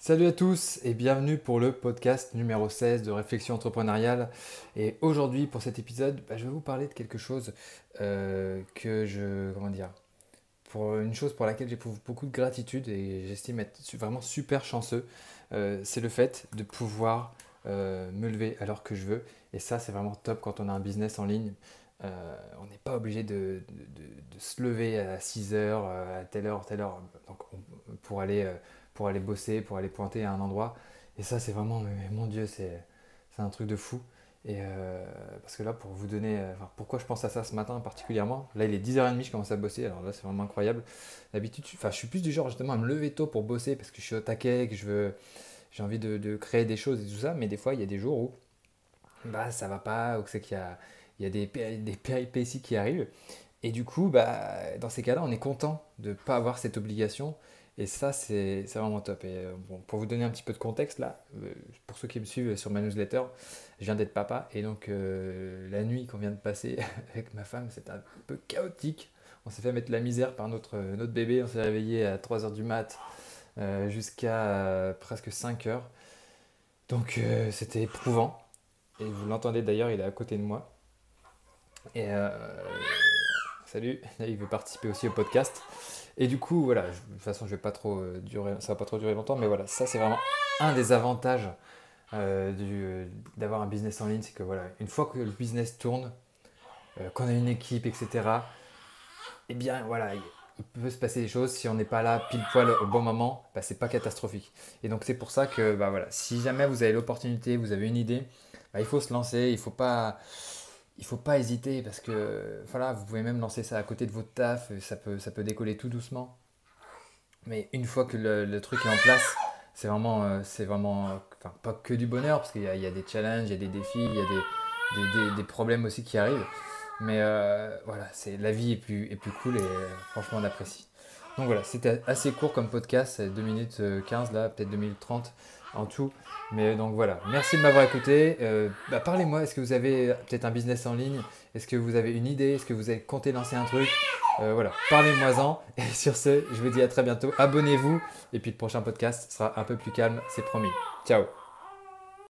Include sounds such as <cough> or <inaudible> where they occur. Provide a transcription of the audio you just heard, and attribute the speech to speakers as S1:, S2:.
S1: Salut à tous et bienvenue pour le podcast numéro 16 de Réflexion entrepreneuriale. Et aujourd'hui, pour cet épisode, bah, je vais vous parler de quelque chose euh, que je. Comment dire Pour une chose pour laquelle j'éprouve beaucoup de gratitude et j'estime être vraiment super chanceux. Euh, c'est le fait de pouvoir euh, me lever alors que je veux. Et ça, c'est vraiment top quand on a un business en ligne. on n'est pas obligé de, se lever à 6 heures, à telle heure, telle heure, pour aller pour aller bosser, pour aller pointer à un endroit. Et ça, c'est vraiment, mon Dieu, c'est un truc de fou. Et euh, parce que là, pour vous donner, euh, pourquoi je pense à ça ce matin particulièrement, là il est 10h30, je commence à bosser, alors là c'est vraiment incroyable. D'habitude, enfin, je suis plus du genre justement à me lever tôt pour bosser parce que je suis au taquet, que j'ai envie de, créer des choses et tout ça, mais des fois il y a des jours où bah, ça va pas, ou c'est qu'il y a, il y a des, des péripéties qui arrivent. Et du coup, bah, dans ces cas-là, on est content de ne pas avoir cette obligation et ça, c'est vraiment top. Et euh, bon, pour vous donner un petit peu de contexte, là, euh, pour ceux qui me suivent sur ma newsletter, je viens d'être papa. Et donc, euh, la nuit qu'on vient de passer <laughs> avec ma femme, c'était un peu chaotique. On s'est fait mettre la misère par notre, notre bébé. On s'est réveillé à 3h du mat jusqu'à presque 5h. Donc, c'était éprouvant. Et vous l'entendez d'ailleurs, il est à côté de moi. Et salut, <laughs> il veut participer aussi au podcast. Et du coup, voilà, de toute façon, je vais pas trop euh, durer, ça va pas trop durer longtemps, mais voilà, ça c'est vraiment un des avantages euh, euh, d'avoir un business en ligne, c'est que voilà, une fois que le business tourne, qu'on a une équipe, etc., eh bien voilà, il peut se passer des choses si on n'est pas là pile poil au bon moment, bah, c'est pas catastrophique. Et donc c'est pour ça que bah, voilà, si jamais vous avez l'opportunité, vous avez une idée, bah, il faut se lancer, il faut pas il faut pas hésiter parce que voilà, vous pouvez même lancer ça à côté de votre taf, ça peut, ça peut décoller tout doucement. Mais une fois que le, truc est en place, c'est vraiment, euh, c'est vraiment pas que du bonheur parce qu'il y, y, a des challenges, il y a des défis, il y a des, des, des, problèmes aussi qui arrivent. Mais euh, voilà, c'est la vie est plus, est plus cool et euh, franchement on apprécie. Donc voilà, c'était assez court comme podcast, c'est 2 minutes 15 là, peut-être 2 minutes 30 en tout. Mais donc voilà, merci de m'avoir écouté. Euh, bah, parlez-moi, est-ce que vous avez peut-être un business en ligne? Est-ce que vous avez une idée? Est-ce que vous avez compté lancer un truc? Euh, Voilà, parlez-moi-en. Et <laughs> sur ce, je vous dis à très bientôt. Abonnez-vous. Et puis le prochain podcast sera un peu plus calme, c'est promis. Ciao